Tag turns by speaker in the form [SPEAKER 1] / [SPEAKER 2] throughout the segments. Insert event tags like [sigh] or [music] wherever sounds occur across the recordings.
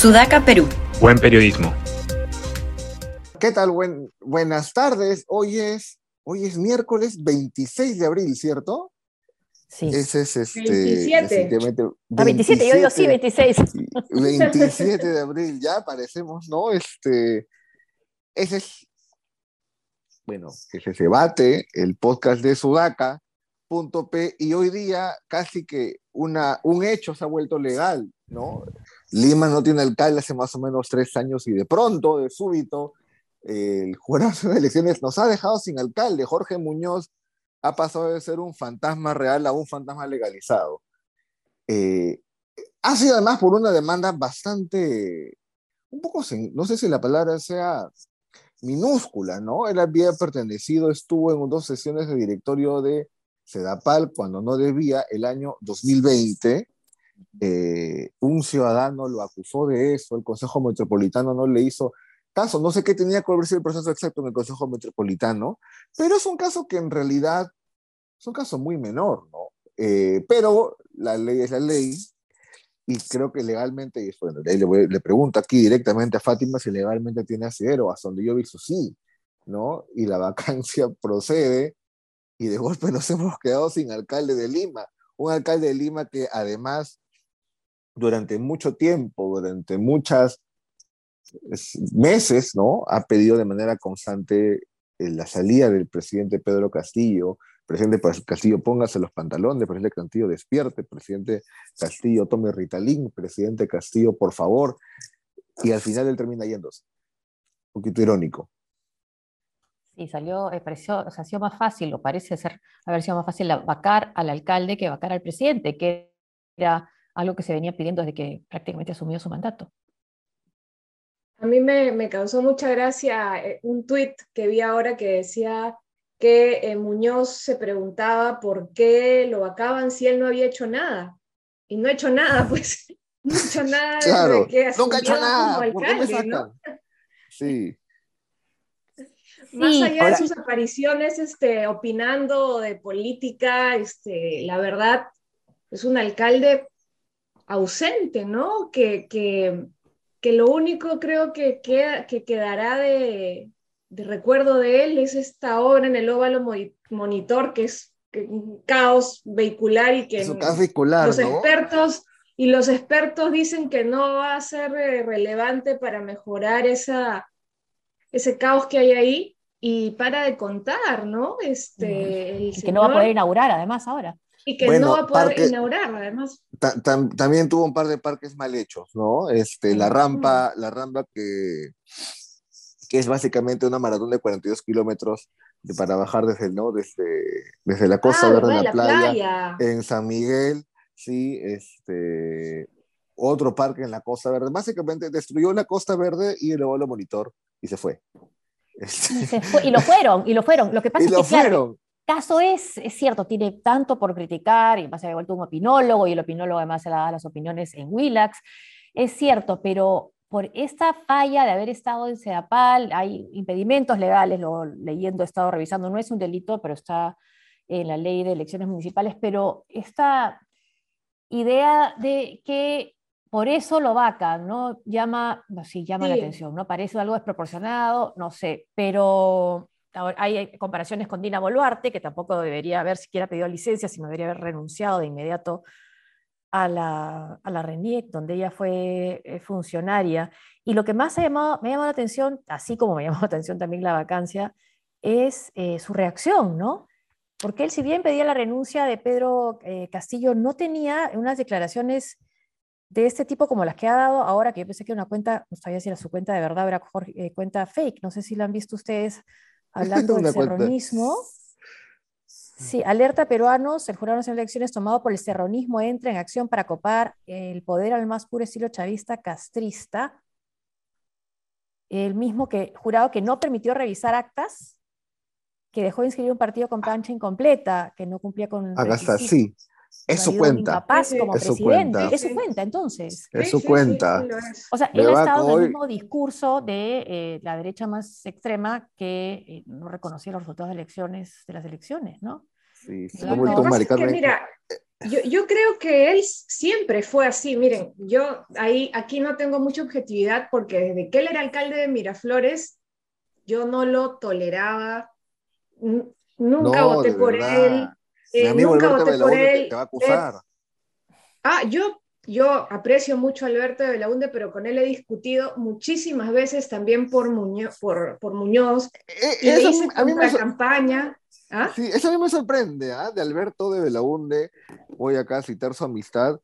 [SPEAKER 1] Sudaca, Perú.
[SPEAKER 2] Buen periodismo.
[SPEAKER 3] ¿Qué tal? buenas tardes. Hoy es, hoy es miércoles 26 de abril, ¿cierto?
[SPEAKER 4] Sí.
[SPEAKER 3] Ese es este.
[SPEAKER 4] 27. 27, yo digo sí, 26.
[SPEAKER 3] 27 de abril, ya parecemos, ¿no? Este. Ese es. Bueno, ese se bate, el podcast de Sudaca. Punto P, y hoy día casi que una, un hecho se ha vuelto legal, ¿no? Lima no tiene alcalde hace más o menos tres años y de pronto, de súbito, el jurado de elecciones nos ha dejado sin alcalde. Jorge Muñoz ha pasado de ser un fantasma real a un fantasma legalizado. Eh, ha sido además por una demanda bastante, un poco, no sé si la palabra sea minúscula, ¿no? Él había pertenecido, estuvo en dos sesiones de directorio de Sedapal cuando no debía el año 2020. Eh, un ciudadano lo acusó de eso, el Consejo Metropolitano no le hizo caso. No sé qué tenía que haber el proceso exacto en el Consejo Metropolitano, pero es un caso que en realidad es un caso muy menor, ¿no? Eh, pero la ley es la ley y creo que legalmente, y bueno, le, le, pregunto aquí directamente a Fátima si legalmente tiene asidero, hasta donde yo visto sí, ¿no? Y la [laughs] vacancia procede y de golpe nos [laughs] hemos quedado sin alcalde de Lima, un alcalde de Lima que además durante mucho tiempo, durante muchas meses, ¿no? Ha pedido de manera constante eh, la salida del presidente Pedro Castillo. Presidente Castillo, póngase los pantalones, presidente Castillo, despierte, presidente Castillo, tome Ritalin, presidente Castillo, por favor. Y al final él termina yéndose. Un poquito irónico.
[SPEAKER 4] Sí, salió, eh, pareció, ha sido más fácil, o parece ser haber sido más fácil vacar al alcalde que vacar al presidente, que era algo que se venía pidiendo desde que prácticamente asumió su mandato.
[SPEAKER 5] A mí me, causó mucha gracia eh, un tuit que vi ahora que decía que eh, Muñoz se preguntaba por qué lo vacaban si él no había hecho nada. Y no ha hecho nada, [laughs] pues. No ha hecho nada.
[SPEAKER 3] Claro, nunca ha hecho nada. ¿Por qué me sacan? Sí.
[SPEAKER 5] Más allá de sus apariciones este, opinando de política, este, la verdad, es un alcalde ausente, ¿no? Que, que que lo único creo que, queda, que quedará de, recuerdo de él es esta obra en el óvalo monitor, que es un caos vehicular y que los expertos y los expertos dicen que no va a ser eh, relevante para mejorar esa, ese caos que hay ahí y para de contar, ¿no? Este,
[SPEAKER 4] que no va a poder inaugurar además ahora.
[SPEAKER 5] Y que no va a poder inaugurar, además.
[SPEAKER 3] también tuvo un par de parques mal hechos, ¿no? Este, la rampa, la rampa que, que es básicamente una maratón de 42 kilómetros para bajar desde, ¿no? desde, desde la Costa
[SPEAKER 5] ah,
[SPEAKER 3] Verde
[SPEAKER 5] en
[SPEAKER 3] la, playa, en San Miguel, sí, este, otro parque en la Costa Verde. Básicamente destruyó la Costa Verde y elevó el monitor y se fue.
[SPEAKER 4] Y, se fue, y lo fueron, y lo fueron. Lo que [laughs] pasa es que, fueron caso es, es cierto, tiene tanto por criticar, y además se ha vuelto un opinólogo, y el opinólogo además se da las opiniones en Willax, es cierto, pero por esta falla de haber estado en Sedapal, hay impedimentos legales, lo leyendo, he estado revisando, no es un delito, pero está en la ley de elecciones municipales, pero esta idea de que por eso lo vaca, ¿no? Llama, sí, llama la atención, ¿no? Parece algo desproporcionado, no sé, pero hay comparaciones con Dina Boluarte, que tampoco debería haber siquiera pedido licencia, sino debería haber renunciado de inmediato a la, a la RENIEC, donde ella fue eh, funcionaria. Y lo que más me ha llamado la atención, así como me [laughs] llamó la atención también la vacancia, es eh, su reacción, ¿no? Porque él, si bien pedía la renuncia de Pedro eh, Castillo, no tenía unas declaraciones de este tipo como las que ha dado ahora, que yo pensé que una cuenta, no sabía si era su cuenta de verdad o era cuenta fake, no sé si la han visto ustedes hablando [laughs] del serronismo. Sí, alerta peruanos, el jurado de elecciones tomado por el serronismo entra en acción para copar el poder al más puro estilo chavista castrista. El mismo que, jurado que no permitió revisar actas, que dejó de inscribir un partido con plancha incompleta, que no cumplía con...
[SPEAKER 3] Hágase así. Eso cuenta.
[SPEAKER 4] como eso presidente. Cuenta. Eso cuenta, entonces.
[SPEAKER 3] Eso cuenta.
[SPEAKER 4] o sea, él ha estado en el mismo discurso de eh, la derecha más extrema que eh, no reconocía los resultados de elecciones, de las elecciones, ¿no?
[SPEAKER 3] Sí,
[SPEAKER 5] sí, no, mira, yo, yo, creo que él siempre fue así. Miren, yo ahí aquí no tengo mucha objetividad porque desde que él era alcalde de Miraflores, yo no lo toleraba. Nunca voté por él.
[SPEAKER 3] Eh, nunca voté por él. Te va a acusar.
[SPEAKER 5] ah, yo, yo aprecio mucho a Alberto de Belaunde, pero con él he discutido muchísimas veces también por Muñoz. Por, por Muñoz eh, y le hice a mí me campaña.
[SPEAKER 3] ¿Ah? Sí, eso a mí me sorprende, ¿ah? De Alberto de Belaunde, voy acá a citar su amistad,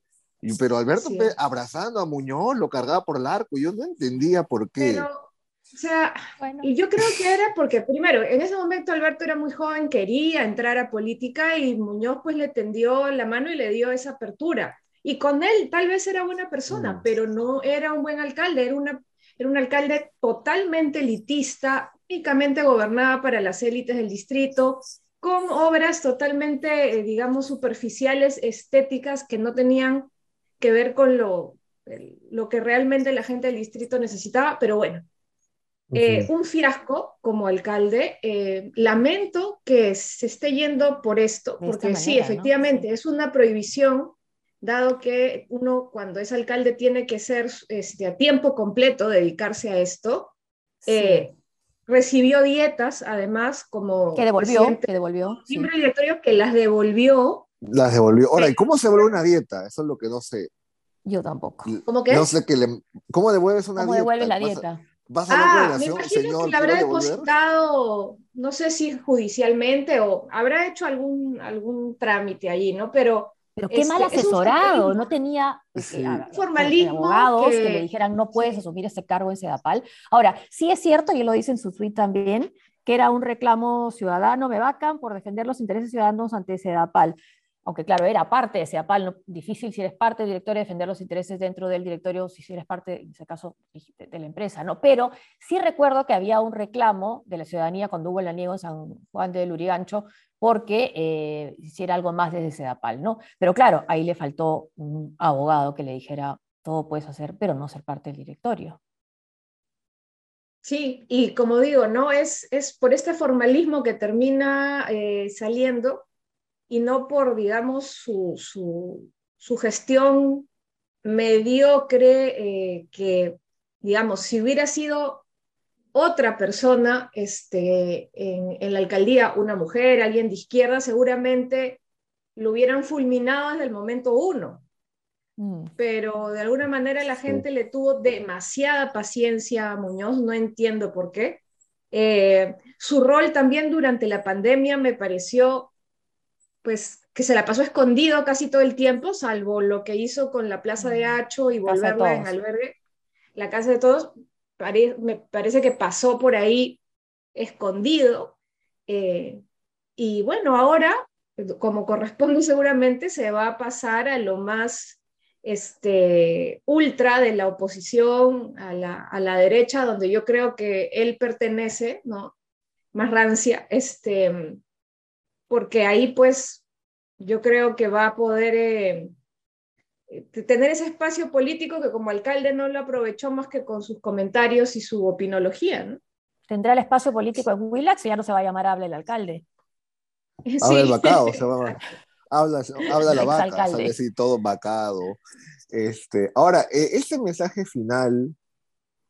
[SPEAKER 3] pero Alberto abrazando a Muñoz, lo cargaba por el arco, yo no entendía por qué.
[SPEAKER 5] Pero, o sea, y yo creo que era porque, primero, en ese momento Alberto era muy joven, quería entrar a política y Muñoz pues le tendió la mano y le dio esa apertura. Y con él tal vez era buena persona, mm. pero no era un buen alcalde, era, una, era un alcalde totalmente elitista, únicamente gobernaba para las élites del distrito, con obras totalmente, eh, digamos, superficiales, estéticas, que no tenían que ver con lo, lo que realmente la gente del distrito necesitaba, pero bueno, eh, un fiasco como alcalde. Eh, lamento que se esté yendo por esto, porque sí, efectivamente, es una prohibición, dado que uno cuando es alcalde tiene que ser este, a tiempo completo, dedicarse a esto. Recibió dietas, además, como...
[SPEAKER 4] Que devolvió, que devolvió.
[SPEAKER 5] Miembro directorio que las devolvió.
[SPEAKER 3] Las devolvió. Ahora, ¿y cómo se devuelve una dieta? Eso es lo que no sé.
[SPEAKER 4] Yo tampoco.
[SPEAKER 5] ¿Cómo que?
[SPEAKER 3] No sé que le... ¿Cómo devuelves una
[SPEAKER 4] dieta? ¿Cómo devuelves la dieta?
[SPEAKER 5] ¿Vas a, ah, me imagino que la habrá depositado, no sé si judicialmente o habrá hecho algún, algún trámite allí, ¿no? Pero
[SPEAKER 4] pero qué mal asesorado, no tenía
[SPEAKER 5] sí. formalismo
[SPEAKER 4] abogados que... le dijeran no puedes asumir este cargo en Sedapal. Ahora, sí es cierto, y él lo dice en su tweet también, que era un reclamo ciudadano, me vacan por defender los intereses ciudadanos ante Sedapal aunque claro, era parte de SEAPAL, no, difícil si eres parte del directorio defender los intereses dentro del directorio, si eres parte, en ese caso, de, la empresa, ¿no? Pero sí recuerdo que había un reclamo de la ciudadanía cuando hubo el aniego en San Juan de Lurigancho porque eh, hiciera algo más desde SEDAPAL, ¿no? Pero claro, ahí le faltó un abogado que le dijera, todo puedes hacer, pero no ser parte del directorio.
[SPEAKER 5] Sí, y como digo, ¿no? Es, es por este formalismo que termina eh, saliendo y no por, digamos, su, su, gestión mediocre eh, que, digamos, si hubiera sido otra persona este, en, la alcaldía, una mujer, alguien de izquierda, seguramente lo hubieran fulminado desde el momento uno. Mm. Pero de alguna manera la gente le tuvo demasiada paciencia a Muñoz, no entiendo por qué. Eh, su rol también durante la pandemia me pareció pues que se la pasó escondido casi todo el tiempo, salvo lo que hizo con la Plaza de Hacho y volverla en albergue, la Casa de Todos, me parece que pasó por ahí escondido. Eh, y bueno, ahora, como corresponde seguramente, se va a pasar a lo más este, ultra de la oposición a la, a la derecha, donde yo creo que él pertenece, ¿no? Más rancia, este, porque ahí pues yo creo que va a poder eh, eh, tener ese espacio político que como alcalde no lo aprovechó más que con sus comentarios y su opinología. ¿no?
[SPEAKER 4] Tendrá el espacio político en Willax y ya no se va a llamar Habla el alcalde. [laughs]
[SPEAKER 3] Habla el vacado, se va [laughs] habla, habla la vaca, sale así todo vacado. Este, ahora, eh, este mensaje final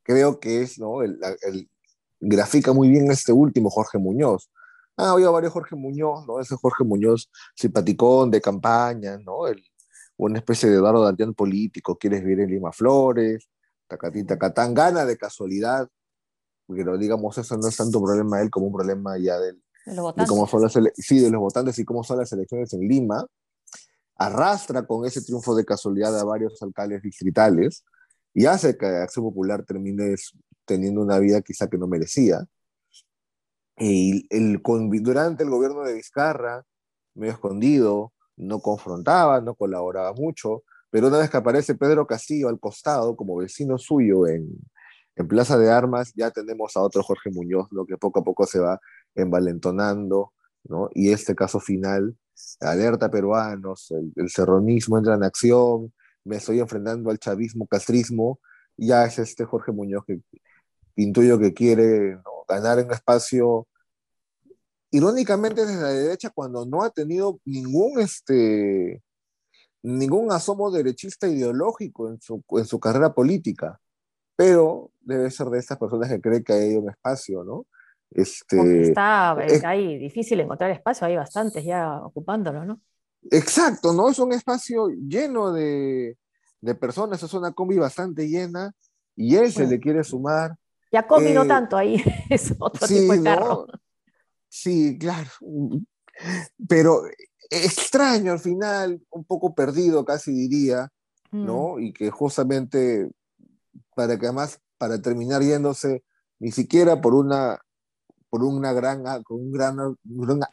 [SPEAKER 3] creo que es, ¿no? el, grafica muy bien este último, Jorge Muñoz, Ah, había varios Jorge Muñoz, ¿no? Ese Jorge Muñoz simpaticón de campaña, ¿no? El, una especie de Eduardo Dantián político, quieres vivir en Lima Flores, tacatín, tacatán, gana de casualidad, pero digamos, eso no es tanto un problema de él como un problema ya del, de, cómo son las sí, de los votantes y cómo son las elecciones en Lima, arrastra con ese triunfo de casualidad a varios alcaldes distritales y hace que Acción Popular termine teniendo una vida quizá que no merecía el, durante el gobierno de Vizcarra, medio escondido, no confrontaba, no colaboraba mucho, pero una vez que aparece Pedro Castillo al costado, como vecino suyo en, en Plaza de Armas, ya tenemos a otro Jorge Muñoz, lo que poco a poco se va envalentonando, ¿no? Y este caso final, alerta peruanos, el, el serronismo entra en acción, me estoy enfrentando al chavismo, castrismo, ya es este Jorge Muñoz que intuyo que quiere ganar un espacio irónicamente desde la derecha cuando no ha tenido ningún, este, ningún asomo derechista ideológico en su, en su carrera política, pero debe ser de estas personas que creen que hay un espacio, ¿no?
[SPEAKER 4] Este, está ahí difícil encontrar espacio, hay bastantes ya ocupándolo, ¿no?
[SPEAKER 3] Exacto, ¿no? Es un espacio lleno de, de personas, es una combi bastante llena y él se le quiere sumar.
[SPEAKER 4] Ya combi no eh, tanto, ahí [laughs] es otro tipo de carro.
[SPEAKER 3] Sí, claro. Pero extraño al final, un poco perdido casi diría, ¿no? Mm. Y que justamente para que además, para terminar yéndose, ni siquiera por una por una gran, un, gran,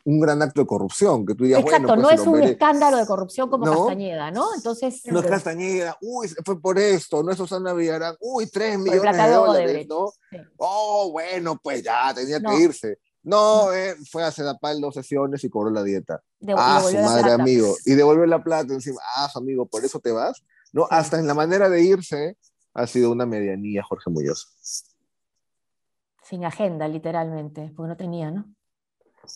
[SPEAKER 3] un gran acto de corrupción, que tú dirías,
[SPEAKER 4] Exacto,
[SPEAKER 3] bueno,
[SPEAKER 4] pues no es un escándalo de corrupción como Castañeda, ¿no?
[SPEAKER 3] Entonces... No es Castañeda, uy, fue por esto, no es Susana Villarán, uy, tres millones de dólares, ¿no? Oh, bueno, pues ya, tenía que irse. No, eh, fue a Sedapal dos sesiones y cobró la dieta. ah, su madre, amigo. Y devolvió la plata encima. Ah, su amigo, ¿por eso te vas? No, hasta en la manera de irse ha sido una medianía, Jorge Muñoz.
[SPEAKER 4] Sin agenda, literalmente, porque no tenía, ¿no?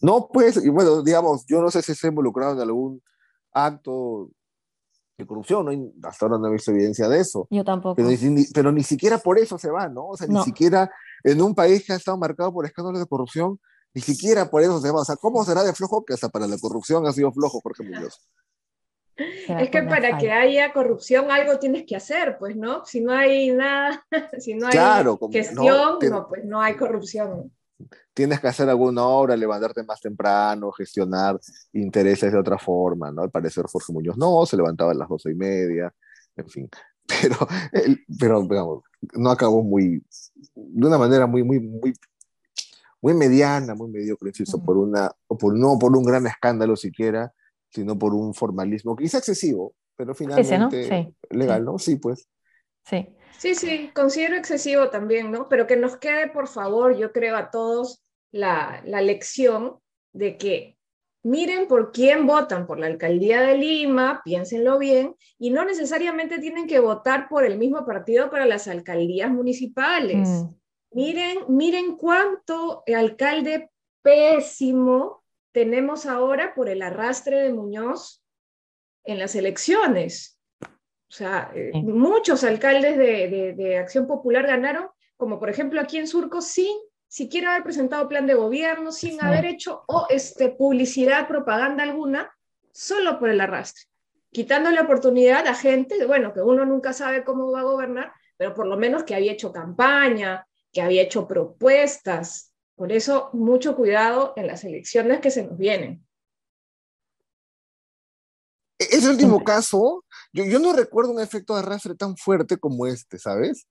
[SPEAKER 3] No, pues, y bueno, digamos, yo no sé si se ha involucrado en algún acto de corrupción, ¿no? hasta ahora no he visto evidencia de eso.
[SPEAKER 4] Yo tampoco.
[SPEAKER 3] Pero ni, siquiera por eso se va, ¿no? O sea, ni siquiera en un país que ha estado marcado por escándalos de corrupción, ni siquiera por eso se va. O sea, ¿cómo será de flojo que hasta para la corrupción ha sido flojo, Jorge Muñoz?
[SPEAKER 5] Es que para que haya corrupción algo tienes que hacer, pues, ¿no? Si no hay nada, [laughs] si no hay gestión, no, pues no hay corrupción.
[SPEAKER 3] Tienes que hacer alguna obra, levantarte más temprano, gestionar intereses de otra forma, ¿no? Al parecer Jorge Muñoz no, se levantaba a las doce y media, en fin. [laughs] Pero, pero digamos, no acabó muy, de una manera muy, muy, muy, muy mediana, muy mediocre, insisto, por una, o por, no por un gran escándalo siquiera, sino por un formalismo quizá excesivo, pero finalmente legal, ¿no? Sí, pues.
[SPEAKER 4] Sí.
[SPEAKER 5] Sí, sí, considero excesivo también, ¿no? Pero que nos quede, por favor, yo creo a todos la, la lección de que miren por quién votan por la alcaldía de Lima, piénsenlo bien, y no necesariamente tienen que votar por el mismo partido para las alcaldías municipales. Mm. Miren, miren cuánto alcalde pésimo tenemos ahora por el arrastre de Muñoz en las elecciones. O sea, eh, muchos alcaldes de, Acción Popular ganaron, como por ejemplo aquí en Surco, sin siquiera haber presentado plan de gobierno, sin haber hecho o este, publicidad, propaganda alguna, solo por el arrastre, quitando la oportunidad a gente, bueno, que uno nunca sabe cómo va a gobernar, pero por lo menos que había hecho campaña, que había hecho propuestas, por eso, mucho cuidado en las elecciones que se nos vienen.
[SPEAKER 3] E-, ese último caso, yo, yo, no recuerdo un efecto de arrastre tan fuerte como este, ¿sabes?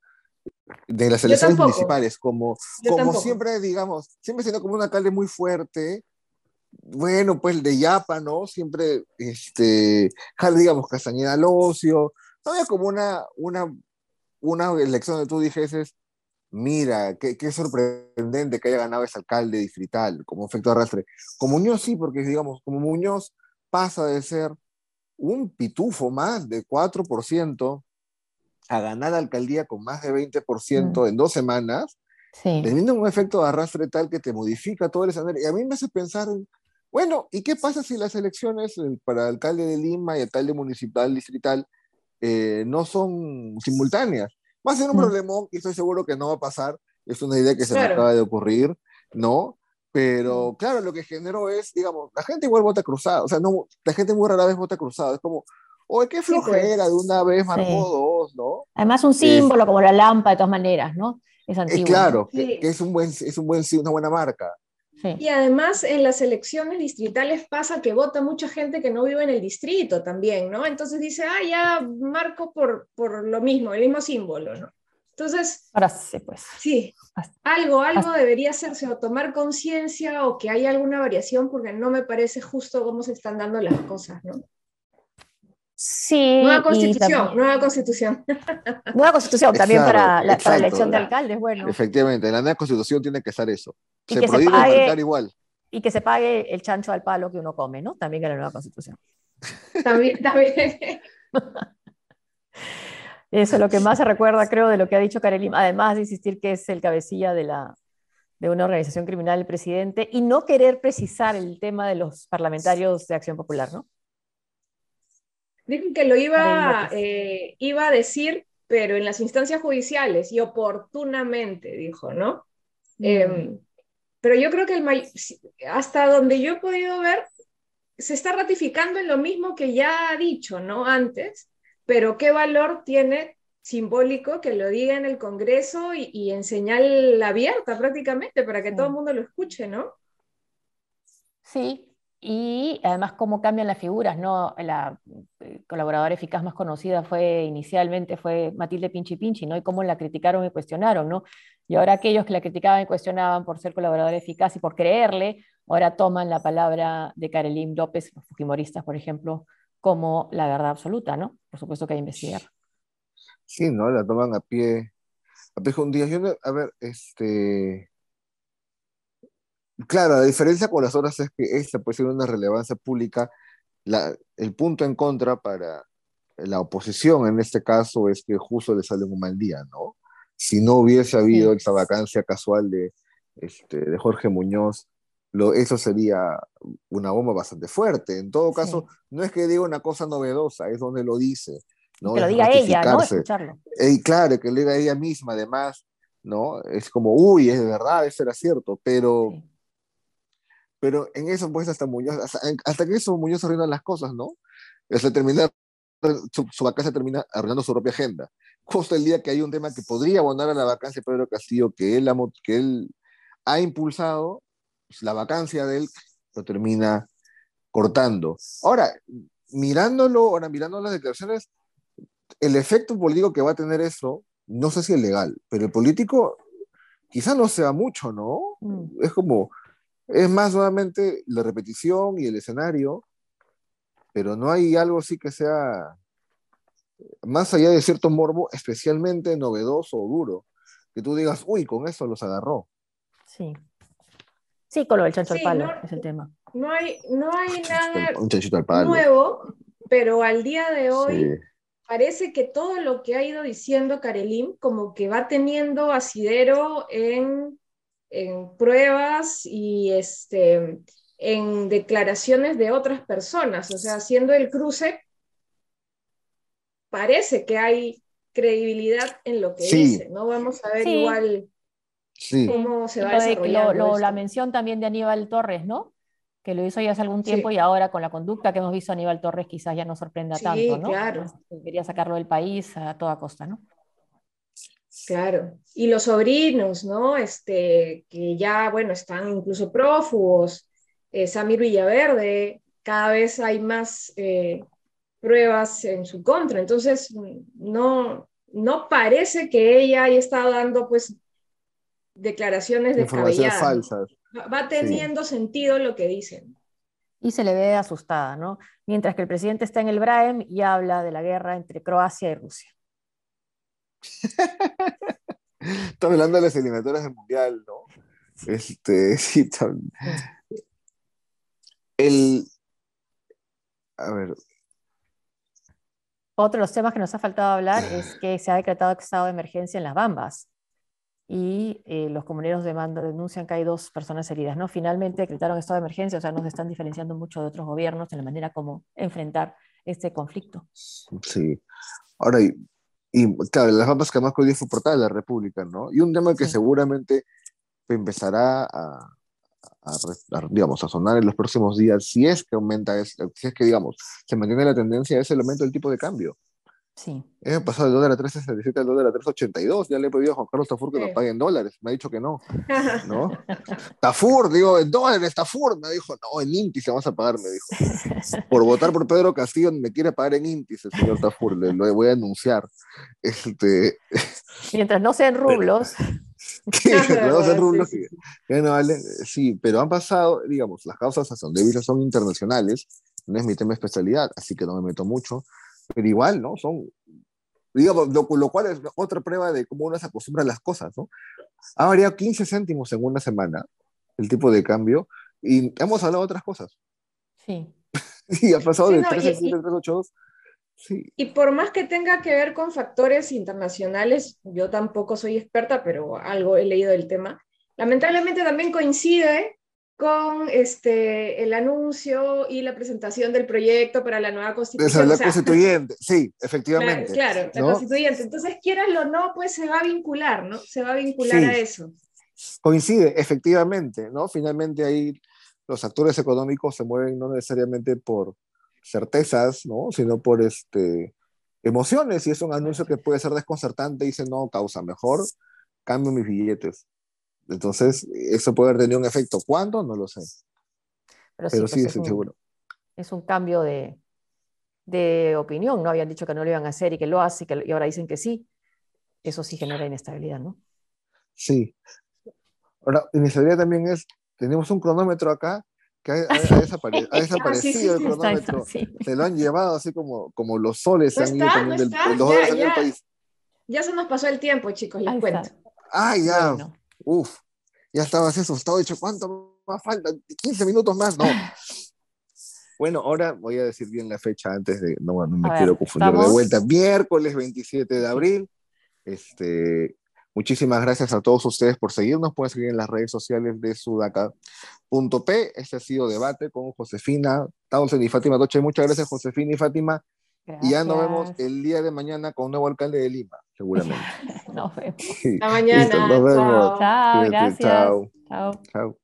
[SPEAKER 3] De las elecciones municipales, como, como siempre, digamos, siempre siendo como un alcalde muy fuerte, bueno, pues de Yapa, ¿no? Siempre, este, digamos, Castañeda al ocio, no había como una, una, una elección donde tú dijeses, mira, qué, sorprendente que haya ganado ese alcalde distrital como efecto de arrastre. Como Muñoz sí, porque digamos, como Muñoz pasa de ser un pitufo más de 4% a ganar la alcaldía con más de 20% mm. en dos semanas, sí. teniendo un efecto de arrastre tal que te modifica todo el escenario. Y a mí me hace pensar, bueno, ¿y qué pasa si las elecciones eh, para alcalde de Lima y alcalde municipal distrital eh, no son simultáneas? Va a ser un mm. problema y estoy seguro que no va a pasar. Es una idea que se me acaba de ocurrir, ¿no? Pero mm. claro, lo que generó es, digamos, la gente igual vota cruzado. O sea, no, la gente muy rara vez vota cruzado. Es como, oye, qué pues. flojera, de una vez marcó dos, ¿no?
[SPEAKER 4] Además, un símbolo como la lámpara, de todas maneras, ¿no?
[SPEAKER 3] Es antiguo. claro, que, es, un buen, es un buen, una buena marca.
[SPEAKER 5] Y además en las elecciones distritales pasa que vota mucha gente que no vive en el distrito también, ¿no? Entonces dice, ah, ya marco por, por lo mismo, el mismo símbolo, ¿no? Entonces,
[SPEAKER 4] ahora sí, pues.
[SPEAKER 5] Sí, algo, algo debería hacerse o tomar conciencia o que haya alguna variación porque no me parece justo cómo se están dando las cosas, ¿no?
[SPEAKER 4] Sí.
[SPEAKER 5] Nueva constitución, nueva constitución. [laughs]
[SPEAKER 4] Nueva constitución también para, la, elección de alcaldes, bueno.
[SPEAKER 3] Efectivamente, en la nueva constitución tiene que estar eso. Se prohíbe marcar igual.
[SPEAKER 4] Y que se pague el chancho al palo que uno come, ¿no? También en la nueva constitución. [laughs]
[SPEAKER 5] También, también. [laughs]
[SPEAKER 4] Eso es lo que más se recuerda, creo, de lo que ha dicho Karelim, además de insistir que es el cabecilla de la, de una organización criminal el presidente y no querer precisar el tema de los parlamentarios de Acción Popular, ¿no?
[SPEAKER 5] Dijo que lo iba, eh, iba a decir, pero en las instancias judiciales y oportunamente, dijo, ¿no? Mm. Em, pero yo creo que el hasta donde yo he podido ver, se está ratificando en lo mismo que ya ha dicho, ¿no? Antes, pero qué valor tiene simbólico que lo diga en el Congreso y, en señal abierta prácticamente para que todo el mundo lo escuche, ¿no?
[SPEAKER 4] Sí, y además cómo cambian las figuras, ¿no? La colaboradora eficaz más conocida fue inicialmente fue Matilde Pinchi Pinchi, ¿no? Y cómo la criticaron y cuestionaron, ¿no? Y ahora aquellos que la criticaban y cuestionaban por ser colaboradora eficaz y por creerle, ahora toman la palabra de Karelim López, los fujimoristas, por ejemplo, como la verdad absoluta, ¿no? Por supuesto que hay que investigar.
[SPEAKER 3] Sí, ¿no? La toman a pie, a pie un día. Yo, a ver, este... Claro, la diferencia con las otras es que esta puede ser una relevancia pública. La, el punto en contra para la oposición en este caso es que justo le sale un mal día, ¿no? Si no hubiese habido esa vacancia casual de, este, de Jorge Muñoz, lo, eso sería una bomba bastante fuerte. En todo caso, no es que diga una cosa novedosa, es donde lo dice.
[SPEAKER 4] Que lo diga ella, ¿no? Escucharlo.
[SPEAKER 3] Y claro, que lo diga ella misma, además, ¿no? Es como, uy, es de verdad, eso era cierto, pero, pero en eso, pues, hasta Muñoz, hasta, que eso Muñoz arruina las cosas, ¿no? Hasta terminar, su, su, vacancia termina arruinando su propia agenda. Justo el día que hay un tema que podría abonar a la vacancia de Pedro Castillo, que él, que él ha impulsado, pues, la vacancia de él lo termina cortando. Ahora, mirándolo, ahora mirando las declaraciones, el efecto político que va a tener eso, no sé si es legal, pero el político quizá no sea mucho, ¿no? Mm. Es como, es más nuevamente la repetición y el escenario, pero no hay algo así que sea más allá de cierto morbo, especialmente novedoso o duro, que tú digas, uy, con eso los agarró.
[SPEAKER 4] Sí. Sí, con lo del chancho al palo, es el tema.
[SPEAKER 5] No hay, no hay nada nuevo, pero al día de hoy parece que todo lo que ha ido diciendo Karelim como que va teniendo asidero en, en pruebas y este, en declaraciones de otras personas, o sea, haciendo el cruce, parece que hay credibilidad en lo que dice, ¿no? Vamos a ver igual cómo se va a desarrollar.
[SPEAKER 4] la mención también de Aníbal Torres, ¿no? que lo hizo ya hace algún tiempo y ahora con la conducta que hemos visto a Aníbal Torres quizás ya no sorprenda tanto, ¿no?
[SPEAKER 5] Claro.
[SPEAKER 4] Quería sacarlo del país a toda costa, ¿no?
[SPEAKER 5] Claro. Y los sobrinos, ¿no? Este, que ya, bueno, están incluso prófugos. Eh, Samir Villaverde, cada vez hay más eh, pruebas en su contra. Entonces, no, no parece que ella haya estado dando, pues, declaraciones de
[SPEAKER 3] falsas
[SPEAKER 5] va teniendo sentido lo que dicen.
[SPEAKER 4] Y se le ve asustada, ¿no? Mientras que el presidente está en el Braem y habla de la guerra entre Croacia y Rusia.
[SPEAKER 3] Está hablando de las eliminatorias del Mundial, ¿no? Este, [laughs] sí, El. A ver.
[SPEAKER 4] Otro de los temas que nos ha faltado hablar es que se ha decretado estado de emergencia en las Bambas y eh, los comuneros denuncian que hay dos personas heridas. ¿no? Finalmente decretaron estado de emergencia, o sea, nos están diferenciando mucho de otros gobiernos en la manera como enfrentar este conflicto.
[SPEAKER 3] Sí. Ahora, y, claro, las mapas que más hoy fue portada de la República, ¿no? Y un tema que seguramente empezará a, digamos, a sonar en los próximos días, si es que aumenta, si es que, digamos, se mantiene la tendencia, es el aumento del tipo de cambio.
[SPEAKER 4] Sí.
[SPEAKER 3] He pasado del dólar a 3.67 al dólar a 3.82. Ya le he pedido a Juan Carlos Tafur que lo pague en dólares. Me ha dicho que no. [laughs] ¿no? Tafur, digo, en dólares, Tafur. Me dijo, no, en índice vamos a pagar, me dijo. [laughs] Por votar por Pedro Castillo me quiere pagar en índice, señor Tafur. Le, lo voy a anunciar. Este...
[SPEAKER 4] Mientras no sean rublos. [laughs]
[SPEAKER 3] sí, no sean rublos. Sí, vale. sí, pero han pasado, digamos, las causas son débiles, son internacionales. No es mi tema de especialidad, así que no me meto mucho pero igual, ¿no? Son, digamos, lo, lo, cual es otra prueba de cómo uno se acostumbra a las cosas, ¿no? Ha variado 15 céntimos en una semana el tipo de cambio y hemos hablado de otras cosas.
[SPEAKER 4] Sí. [laughs]
[SPEAKER 3] y ha pasado de 3,7 a 3,82. Sí.
[SPEAKER 5] Y por más que tenga que ver con factores internacionales, yo tampoco soy experta, pero algo he leído del tema, lamentablemente también coincide con este, el anuncio y la presentación del proyecto para la nueva constitución.
[SPEAKER 3] la constituyente, sí, efectivamente. [laughs]
[SPEAKER 5] Claro, la constituyente. Entonces, quieranlo o no, pues se va a vincular, ¿no? Se va a vincular a eso.
[SPEAKER 3] Coincide, efectivamente, ¿no? Finalmente ahí los actores económicos se mueven no necesariamente por certezas, ¿no? Sino por este, emociones, y es un anuncio que puede ser desconcertante, y dice, no, causa, mejor cambio mis billetes. Entonces, eso puede haber tenido un efecto. ¿Cuándo? No lo sé. Pero, sí, pues, estoy seguro.
[SPEAKER 4] Es un cambio de, de, opinión, ¿no? Habían dicho que no lo iban a hacer y que lo hace y, que, y ahora dicen que sí. Eso sí genera inestabilidad, ¿no?
[SPEAKER 3] Sí. Ahora, inestabilidad también es, tenemos un cronómetro acá que ha, desaparecido el cronómetro. Se lo han llevado así como, como los soles se han ido también del,
[SPEAKER 5] ya, país. Ya se nos pasó el tiempo, chicos, les cuento.
[SPEAKER 3] Ah, ya. Uf, ya estabas asustado, dicho, ¿cuánto más falta? 15 minutos más, no. [laughs] Bueno, ahora voy a decir bien la fecha antes de, no, no me quiero confundir de vuelta. Miércoles 27 de abril. Este, muchísimas gracias a todos ustedes por seguirnos. Pueden seguir en las redes sociales de sudaca.p. Este ha sido debate con Josefina Townsend y Fátima Doche. Muchas gracias, Josefina y Fátima. Y ya nos vemos el día de mañana con un nuevo alcalde de Lima, seguramente. [laughs]
[SPEAKER 4] nos vemos.
[SPEAKER 5] Hasta mañana.
[SPEAKER 3] nos vemos.
[SPEAKER 4] Chao, gracias.
[SPEAKER 3] Chao. Chao. Chao.